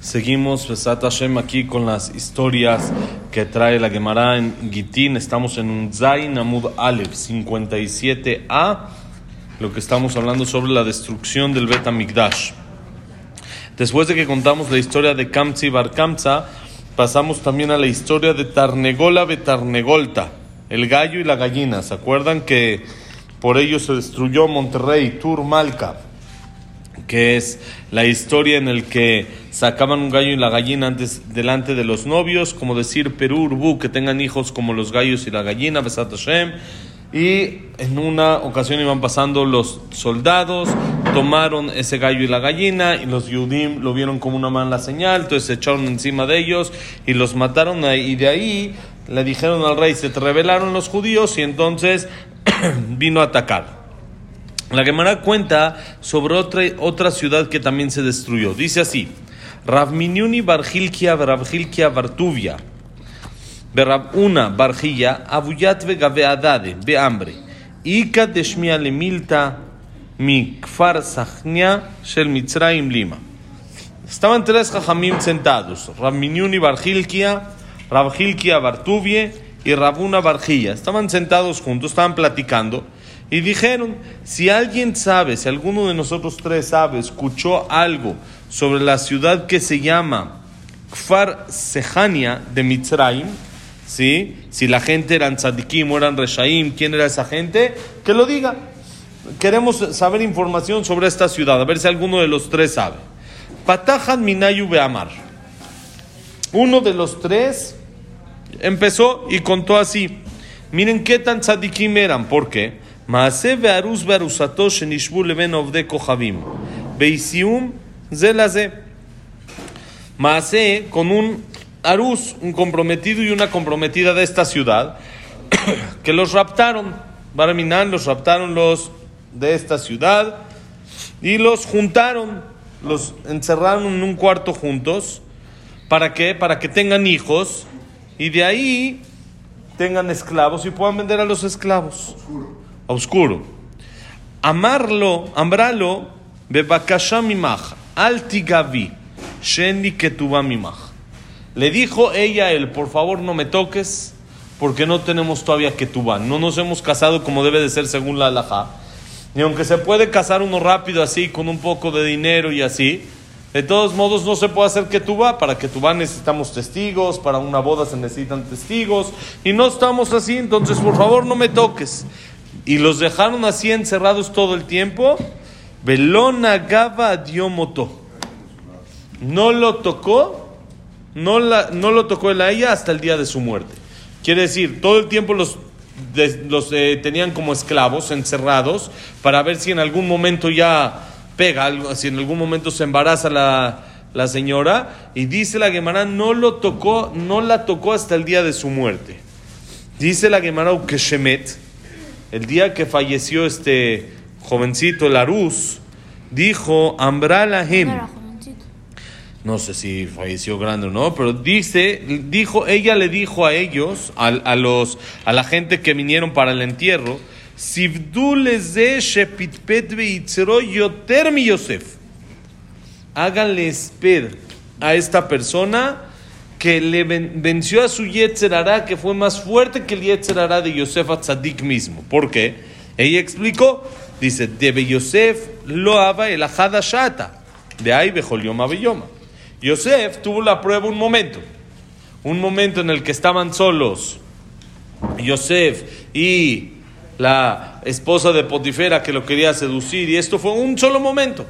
Seguimos, Besat Hashem, aquí con las historias que trae la Gemara en Gitín. Estamos en un Zain Amud Aleph 57a, lo que estamos hablando sobre la destrucción del Bet Amikdash. Después de que contamos la historia de Kamtzi Bar Kamza, pasamos también a la historia de Tarnegola Betarnegolta, el gallo y la gallina. ¿Se acuerdan que por ello se destruyó Monterrey, Turmalca? Que es la historia en el que sacaban un gallo y la gallina antes delante de los novios, como decir Perú, Urbú, que tengan hijos como los gallos y la gallina, Besat Hashem. Y en una ocasión iban pasando los soldados, tomaron ese gallo y la gallina, y los Yudim lo vieron como una mala señal, entonces se echaron encima de ellos y los mataron, y de ahí le dijeron al rey, se te rebelaron los judíos, y entonces vino a atacar. La Gemara cuenta sobre otra, otra ciudad que también se destruyó. Dice así: Ravminiuni Barjilkia Ravjilkia Bartuvia. Berabuna Barjilla Abuyat Vegaveadade Beambre. Ika Deshmia Lemilta Mi Kfar Shel Mitzrayim Lima. Estaban tres jajamim sentados: Ravminiuni Barjilkia, Ravjilkia Bartuvie y Rabuna Barjilla. Estaban sentados juntos, estaban platicando. Y dijeron, si alguien sabe, si alguno de nosotros tres sabe, escuchó algo sobre la ciudad que se llama Kfar Sehania de Mitzrayim, ¿sí? si la gente eran tzadikim o eran reshaim, quién era esa gente, que lo diga. Queremos saber información sobre esta ciudad, a ver si alguno de los tres sabe. Patahan Minayu Beamar. Uno de los tres empezó y contó así. Miren qué tan tzadikim eran, ¿por qué? מעשה וארוס בארוסתו שנשבו לבין עובדי כוכבים. באיסיום זה לזה. מעשה con un arús, un comprometido y una comprometida de esta ciudad, que los raptaron. Barminan los raptaron los de esta ciudad y los juntaron, los encerraron en un cuarto juntos. ¿Para qué? Para que tengan hijos y de ahí tengan esclavos y puedan vender a los esclavos oscuro. Amarlo, ambralo, mimach, altigavi, sheni ketuba mimach. Le dijo ella a él, por favor no me toques, porque no tenemos todavía ketubá. No nos hemos casado como debe de ser según la halajá. Y aunque se puede casar uno rápido así, con un poco de dinero y así, de todos modos no se puede hacer ketubá. Para ketubá necesitamos testigos, para una boda se necesitan testigos, y no estamos así, entonces por favor no me toques y los dejaron así encerrados todo el tiempo. Belona Gaba Diomoto. No lo tocó, no, la, no lo tocó él a ella hasta el día de su muerte. Quiere decir, todo el tiempo los, los eh, tenían como esclavos, encerrados, para ver si en algún momento ya pega algo, si en algún momento se embaraza la, la señora. Y dice la Gemara, no lo tocó, no la tocó hasta el día de su muerte. Dice la Gemara Ukeshemet el día que falleció este jovencito Larus, dijo Ambralahem. No sé si falleció grande o no, pero dice, dijo, ella le dijo a ellos, a, a los, a la gente que vinieron para el entierro. Háganle esped a esta persona que le venció a su Yetzerará, que fue más fuerte que el Yetzerará de Yosef Tzadik mismo. ¿Por qué? Ella explicó, dice, debe Yosef lo haba el ajada shata, de ahí bejolioma beyoma. Yosef tuvo la prueba un momento, un momento en el que estaban solos Yosef y la esposa de Potifera que lo quería seducir, y esto fue un solo momento.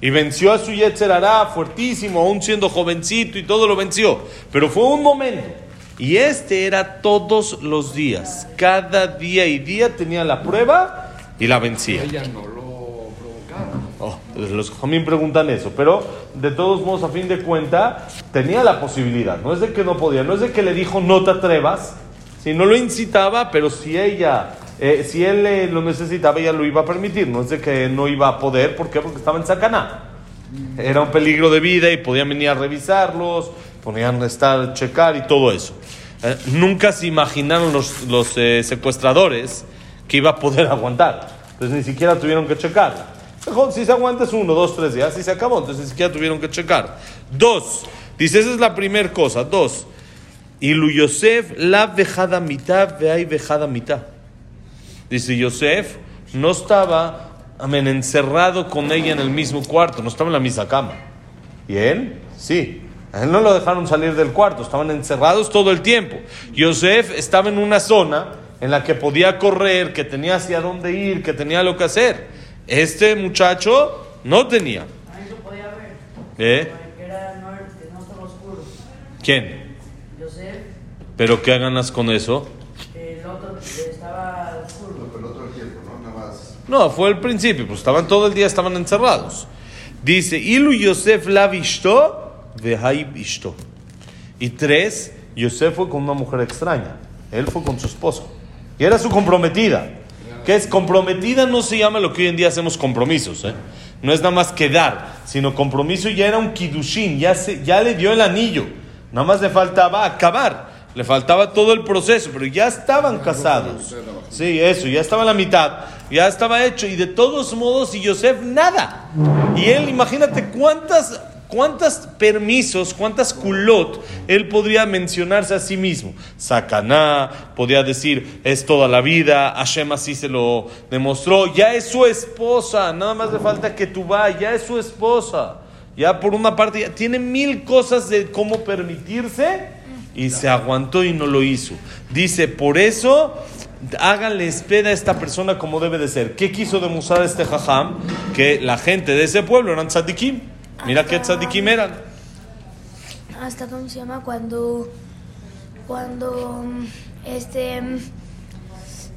Y venció a su Yetzerará fuertísimo, aún siendo jovencito y todo lo venció. Pero fue un momento. Y este era todos los días. Cada día y día tenía la prueba y la vencía. Ella no lo provocaba. Oh, los jamín preguntan eso, pero de todos modos, a fin de cuenta, tenía la posibilidad. No es de que no podía, no es de que le dijo no te atrevas, si no lo incitaba, pero si ella eh, si él eh, lo necesitaba, ella lo iba a permitir. No es de que no iba a poder, ¿por qué? Porque estaba en Sacaná. Era un peligro de vida y podían venir a revisarlos, podían estar, checar y todo eso. Eh, nunca se imaginaron los, los secuestradores que iba a poder aguantar. Entonces ni siquiera tuvieron que checarla. Si se aguanta es uno, dos, tres días, y se acabó. Entonces ni siquiera tuvieron que checar. Dos, dice, esa es la primera cosa. Dos, y Yosef la vejada mitad, ve ahí vejada mitad. Dice Yosef, no estaba amén, encerrado con ella en el mismo cuarto, no estaba en la misma cama. ¿Y él? Sí. A él no lo dejaron salir del cuarto, estaban encerrados todo el tiempo. Yosef estaba en una zona en la que podía correr, que tenía hacia dónde ir, que tenía lo que hacer. Este muchacho no tenía. Ahí lo podía ver. ¿Eh? Que era norte, no estaba oscuro. ¿Quién? Yosef, ¿Pero qué ganas con eso? el otro estaba oscuro. Pero todo el tiempo, ¿no? Nada más. No, fue el principio, pues estaban todo el día, estaban encerrados. Dice, Ilu Yosef la vistó, vehai vistó. Y tres, Yosef fue con una mujer extraña. Él fue con su esposa. Y era su comprometida. Que es comprometida no se llama lo que hoy en día hacemos compromisos. ¿eh? No es nada más quedar, sino compromiso ya era un kidushin, ya, se, ya le dio el anillo. Nada más le faltaba acabar. Le faltaba todo el proceso, pero ya estaban casados. Sí, eso, ya estaba la mitad, ya estaba hecho. Y de todos modos, y Yosef nada. Y él, imagínate cuántas, cuántas permisos, cuántas culot él podría mencionarse a sí mismo. Sacaná, podía decir, es toda la vida, Hashem así se lo demostró. Ya es su esposa, nada más le falta que tú vayas, ya es su esposa. Ya por una parte, tiene mil cosas de cómo permitirse y se aguantó y no lo hizo. Dice, por eso háganle espera a esta persona como debe de ser. ¿Qué quiso demostrar este jajam? Que la gente de ese pueblo eran tzadikim. Mira qué tzadikim eran. hasta cómo se llama cuando cuando mm, este mm,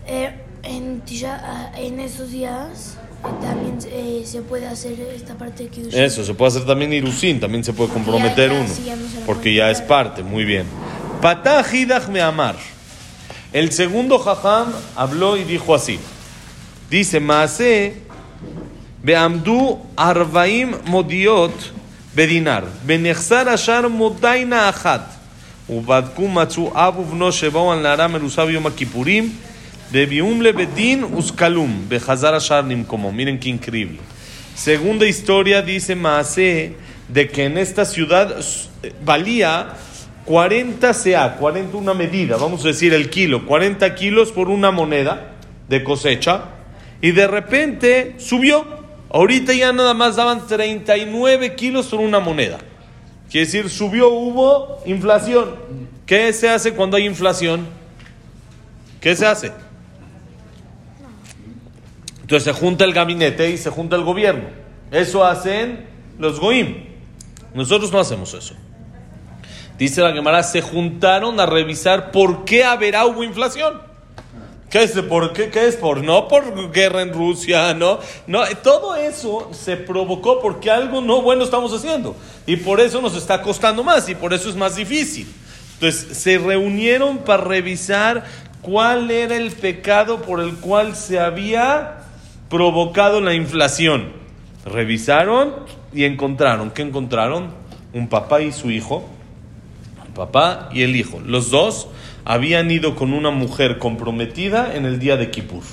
eh, en ah, en esos días eh, también eh, se puede hacer esta parte que usa Eso, se puede hacer también irusin, también se puede comprometer Ya, ya, uno. sí, ya no se la Porque ya es parte, muy bien. Patah hidach me amar. El segundo jajam habló y dijo así. Dice, Maase, beamdu arbaim modiot bedinar, benechzar ashar modaina achat, ובדקו מצאו אב ובנו שבאו על נערה מרוסה ביום הכיפורים, והביאום לבית דין וסקלום, בחזר השער למקומו. Miren qué increíble. Segunda historia dice Maase de que en esta ciudad eh, valía 40 CA, 40 una medida, vamos a decir el kilo, 40 kilos por una moneda de cosecha, y de repente subió. Ahorita ya nada más daban 39 kilos por una moneda. Quiere decir, subió, hubo inflación. ¿Qué se hace cuando hay inflación? ¿Qué se hace? Entonces se junta el gabinete y se junta el gobierno. Eso hacen los goim. Nosotros no hacemos eso. Dice la Gemara, se juntaron a revisar por qué haberá hubo inflación. ¿Qué es por qué? ¿Qué es por? No por guerra en Rusia, no. No, todo eso se provocó porque algo no bueno estamos haciendo. Y por eso nos está costando más y por eso es más difícil. Entonces se reunieron para revisar cuál era el pecado por el cual se había provocado la inflación. Revisaron y encontraron. ¿Qué encontraron? Un papá y su hijo. Papá y el hijo. Los dos habían ido con una mujer comprometida en el día de Kippur.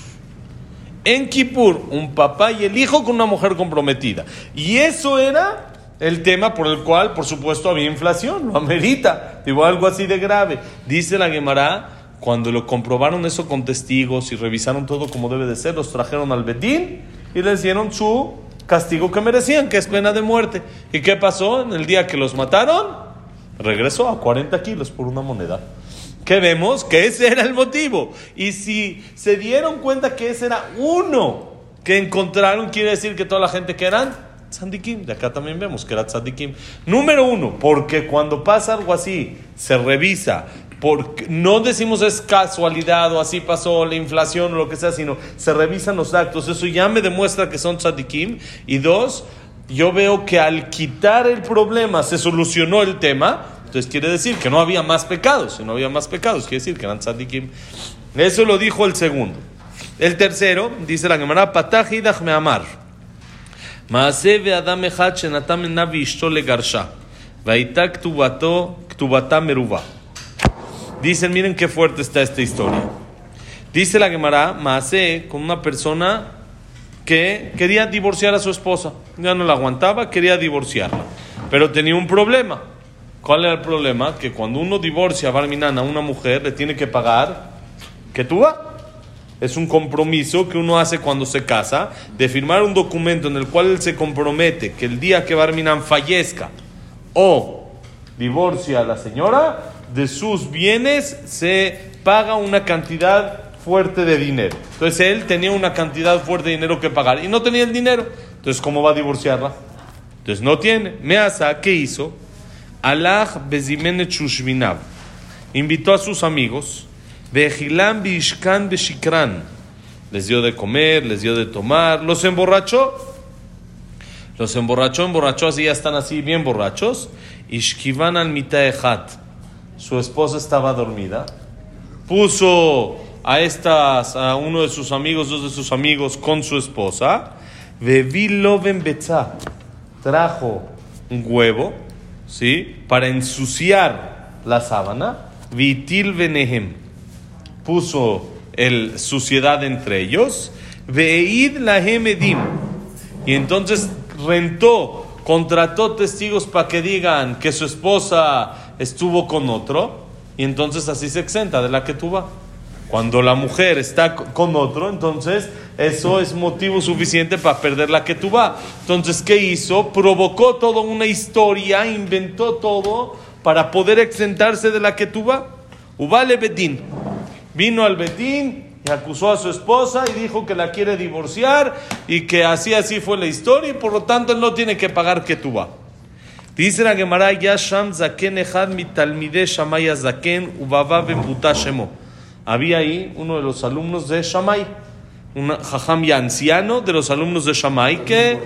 En Kippur, un papá y el hijo con una mujer comprometida. Y eso era el tema por el cual, por supuesto, había inflación. Lo amerita. Digo, algo así de grave. Dice la Gemara, cuando lo comprobaron eso con testigos y revisaron todo como debe de ser, los trajeron al Bedín y les dieron su castigo que merecían, que es pena de muerte. ¿Y qué pasó? En el día que los mataron, regresó a 40 kilos por una moneda. ¿Qué vemos? Que ese era el motivo. Y si se dieron cuenta que ese era uno que encontraron, quiere decir que toda la gente que eran tzadikim. De acá también vemos que era tzadikim. Número uno, porque cuando pasa algo así, se revisa. Porque no decimos es casualidad o así pasó la inflación o lo que sea, sino se revisan los actos. Eso ya me demuestra que son tzadikim. Y dos, yo veo que al quitar el problema se solucionó el tema. Entonces quiere decir que no había más pecados. Si no había más pecados, quiere decir que eran tzadikim. Eso lo dijo el segundo. El tercero, dice la Gemara, patach idach me amar. מעשה ואדם אחד שנתן מנה ואשתו לגרשה, והייתה כתובתו, כתובתה מרובה. Dicen, miren qué fuerte está esta historia. Dice la Gemara, Maase con una persona que quería divorciar a su esposa. Ya no la aguantaba, quería divorciarla. Pero tenía un problema. ¿Cuál era el problema? Que cuando uno divorcia a Barminan a una mujer, le tiene que pagar que tú va. Es un compromiso que uno hace cuando se casa, de firmar un documento en el cual él se compromete que el día que Barminan fallezca o divorcia a la señora, de sus bienes se paga una cantidad fuerte de dinero. Entonces él tenía una cantidad fuerte de dinero que pagar y no tenía el dinero. Entonces, ¿cómo va a divorciarla? Entonces no tiene. Measa, ¿qué hizo? Allah Bezimene Chushvinav invitó a sus amigos, Vejilam Bishkan Beshikran. Les dio de comer, les dio de tomar, los emborrachó. Los emborrachó, emborrachó, así ya están así bien borrachos. Ishkivan al mitaehat. Su esposa estaba dormida. Puso a estas, a uno de sus amigos, dos de sus amigos con su esposa. Vevilo ben Betzá. Trajo un huevo, ¿sí? Para ensuciar la sábana. Vitil benehem. Puso el suciedad entre ellos. Veid la edim. Y entonces rentó, contrató testigos para que digan que su esposa estuvo con otro. Y entonces así se exenta de la que vas. Cuando la mujer está con otro, entonces eso es motivo suficiente para perder la vas. Entonces, ¿qué hizo? Provocó toda una historia, inventó todo para poder exentarse de la vas. Ubale Betín. Vino al Betín y acusó a su esposa y dijo que la quiere divorciar y que así así fue la historia y por lo tanto él no tiene que pagar vas. Dice la Gemara, Yasham Zaken Echad mitalmide Shamaya Zaken Ubaba Shemo. Había ahí uno de los alumnos de Shamay, un jajam ya anciano de los alumnos de Shamay que,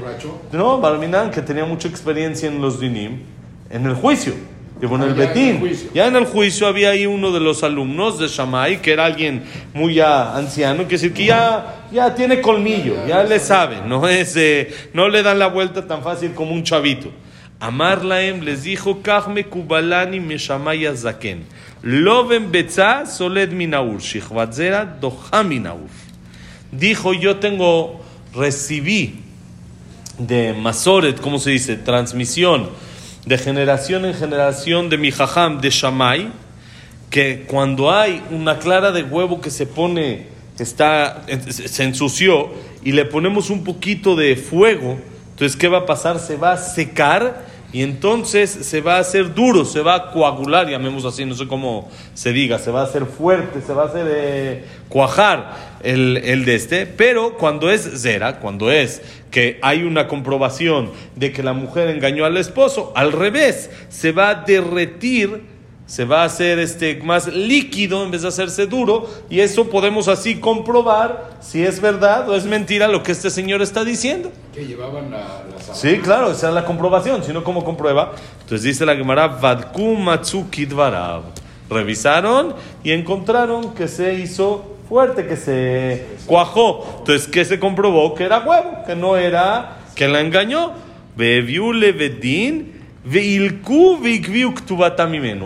no, Barminan, que tenía mucha experiencia en los dinim, en el juicio. Digo, en el Betín. Ya en el juicio había ahí uno de los alumnos de Shamay, que era alguien muy ya anciano, que decir que ya, ya tiene colmillo, ya le sabe, no, es, eh, no le dan la vuelta tan fácil como un chavito. Amar Laem les dijo, Kachme Kubalani Meshamaya Zaken. Loven Betza Soled Minaur. Shichvatzera Doha Minaur. Dijo, yo tengo, recibí de Masoret, ¿cómo se dice? Transmisión de generación en generación de mi jajam de Shamay, que cuando hay una clara de huevo que se pone, está, se ensució, y le ponemos un poquito de fuego, entonces, ¿qué va a pasar? Se va a secar y entonces se va a hacer duro, se va a coagular, llamemos así, no sé cómo se diga, se va a hacer fuerte, se va a hacer eh, cuajar el, el, de este, pero cuando es zera, cuando es que hay una comprobación de que la mujer engañó al esposo, al revés, se va a derretir se va a hacer este más líquido en vez de hacerse duro y eso podemos así comprobar si es verdad o es mentira lo que este señor está diciendo. Que llevaban la, la Sí, claro, esa es la comprobación, si no, ¿cómo comprueba? Entonces dice la Gemara, Vadku. Revisaron y encontraron que se hizo fuerte, que se cuajó. Entonces, ¿qué se comprobó? Que era huevo, que no era, que la engañó. Bebiu Levedin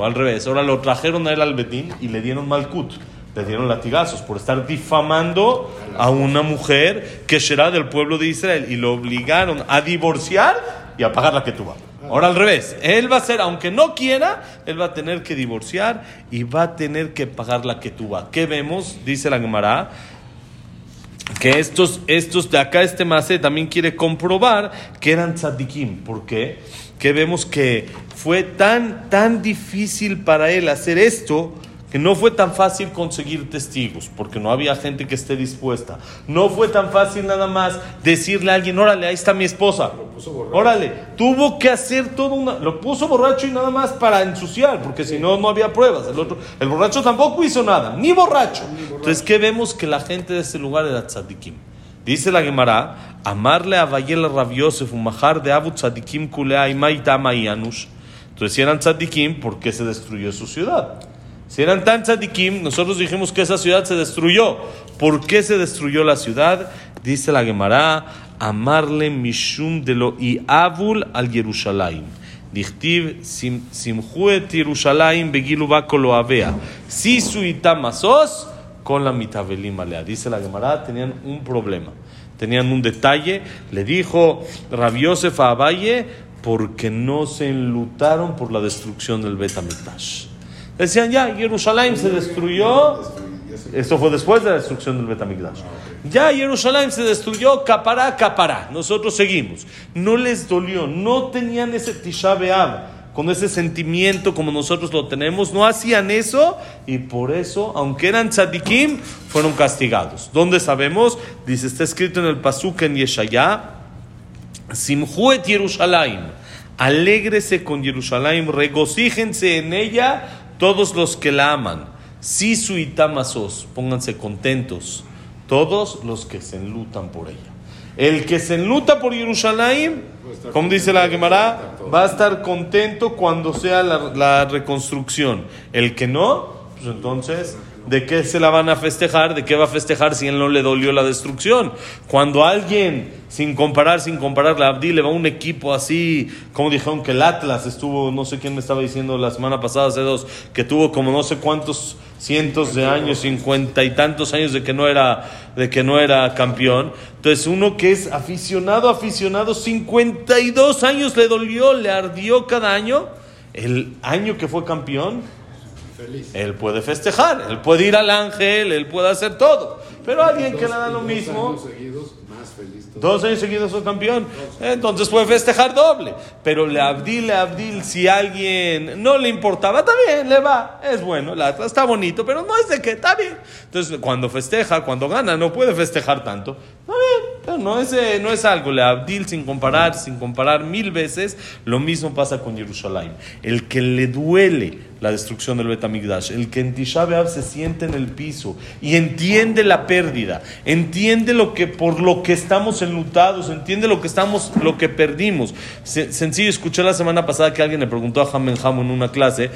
al revés, ahora lo trajeron a él al Betín y le dieron malkut, le dieron latigazos por estar difamando a una mujer que será del pueblo de Israel y lo obligaron a divorciar y a pagar la que tuvo. Ahora al revés, él va a ser, aunque no quiera, él va a tener que divorciar y va a tener que pagar la que tuvo. ¿Qué vemos? Dice la Gemara que estos, estos de acá, este Masé también quiere comprobar que eran tzadikim. ¿Por qué? Que vemos que fue tan, tan difícil para él hacer esto que no fue tan fácil conseguir testigos, porque no había gente que esté dispuesta. No fue tan fácil nada más decirle a alguien, órale, ahí está mi esposa. Órale, tuvo que hacer todo una... Lo puso borracho y nada más para ensuciar, porque si no, no había pruebas. El, otro, el borracho tampoco hizo nada, ni borracho. Entonces, ¿qué vemos? Que la gente de ese lugar era tzadikim. Dice la Gemara, amarle a Vayel Rabiosef, un majar de Abu tzadikim kulea y anush. Entonces, si eran tzadikim, ¿por qué se destruyó su ciudad? Si eran tan tzadikim, nosotros dijimos que esa ciudad se destruyó. ¿Por qué se destruyó la ciudad? Dice la Gemara, amarle mishum de lo avul al Yerushalayim. Dichtiv simjuet Yerushalayim begilu lo avea. Si su itamasos con la mitabelim alea. Dice la Gemara, tenían un problema. tenían un detalle. Le dijo Rabbi Yosef a Abaye, porque no se enlutaron por la destrucción del Betamikdash. Decían, ya, Jerusalén se destruyó. Esto fue después de la destrucción del Betamigdash. Ya Jerusalén se destruyó, capará, capará. Nosotros seguimos. No les dolió, no tenían ese Tisha con ese sentimiento como nosotros lo tenemos. No hacían eso y por eso, aunque eran tzadikim, fueron castigados. ¿Dónde sabemos? Dice, está escrito en el Pasuk en Yeshayá, Simhuet Jerusalén. Alégrese con Jerusalén, regocíjense en ella todos los que la aman. Sisu y Tamasos, pónganse contentos, todos los que se enlutan por ella. El que se enluta por Jerusalén, como dice la Gemara, va a estar contento cuando sea la, la reconstrucción. El que no, pues entonces, ¿de qué se la van a festejar? ¿De qué va a festejar si él no le dolió la destrucción? Cuando alguien, sin comparar, sin comparar, la Abdi le va a un equipo así, como dijeron que el Atlas estuvo, no sé quién me estaba diciendo la semana pasada, hace dos, que tuvo como no sé cuántos cientos de años, cincuenta y tantos años de que no era, de que no era campeón. Entonces uno que es aficionado, aficionado, 52 años le dolió, le ardió cada año. El año que fue campeón, él puede festejar, él puede ir al ángel, él puede hacer todo. Pero alguien que le da lo mismo, dos años seguidos fue campeón, entonces puede festejar doble. Pero le abdil, le abdil, si a alguien no le importaba, está bien, le va, es bueno, Atlas está bonito, pero no es de que está bien. Entonces cuando festeja, cuando gana, no puede festejar tanto. Está bien, pero no es, eh, no es algo, le abdil sin comparar, sin comparar mil veces, lo mismo pasa con Jerusalén. El que le duele la destrucción del Betamigdash, el que en Tisha se siente en el piso y entiende la pérdida, entiende lo que por lo que estamos enlutados, entiende lo que estamos, lo que perdimos. Se- sencillo, escuché la semana pasada que alguien le preguntó a Hamen Hamo en una clase,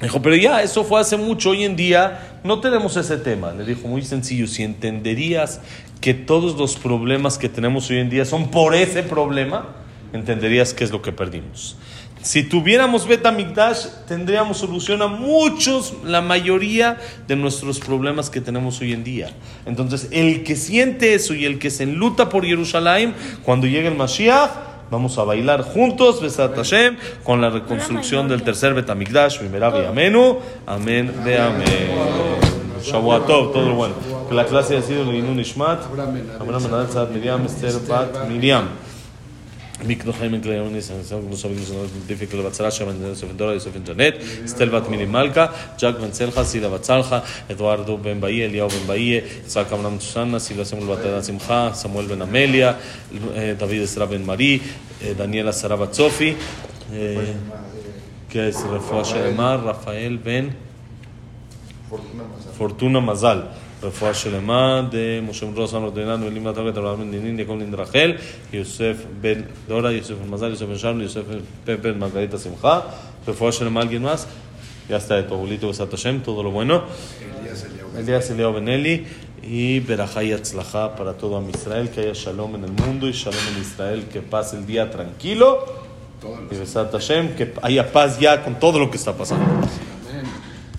Dijo, pero ya, eso fue hace mucho, hoy en día no tenemos ese tema. Le dijo, muy sencillo, si entenderías que todos los problemas que tenemos hoy en día son por ese problema, entenderías qué es lo que perdimos. Si tuviéramos Betamigdash, tendríamos solución a muchos, la mayoría de nuestros problemas que tenemos hoy en día. Entonces, el que siente eso y el que se enluta por Jerusalén, cuando llegue el Mashiach, Vamos a bailar juntos, Besat Hashem, con la reconstrucción del tercer Betamigdash, Mimerabi Amenu, Amén de Amén. Shavuatov, todo lo bueno. Que la clase haya sido Linun Ishmat, Abraham Menadel Tzad Miriam, Esther Bat Miriam. Mikno Jaime Kleonis, algunos amigos no identifican la Batzara, Shaman Yosef Dora, Yosef Internet, Stelvat Minimalka, Jack Benzelja, Sida Batzalja, Eduardo Ben Bahía, Eliao Ben Bahía, Isaac Amram Susana, Silva Samuel Batalla Simcha, Samuel Ben Amelia, David Esra Ben Marí, Daniela Sara Batzofi, que Rafael Ben Fortuna Mazal. פורטונה מזל. רפואה שלמה, משה מדרוס אמר דינן ואלים נתן אברהם בן דינין, יעקב בן רחל, יוסף בן דורה, יוסף בן מזל, יוסף בן שלום, יוסף בן בן מרגלית השמחה, רפואה שלמה alguien más, ya está de tu abuelito Besat Hashem, todo lo bueno. Elías Eliao Benelli y Berajá y Atzlajá para todo Am Israel, que haya shalom en el mundo y shalom en Israel, que pase el día tranquilo. Y Besat Hashem, que haya paz ya con todo lo que está pasando.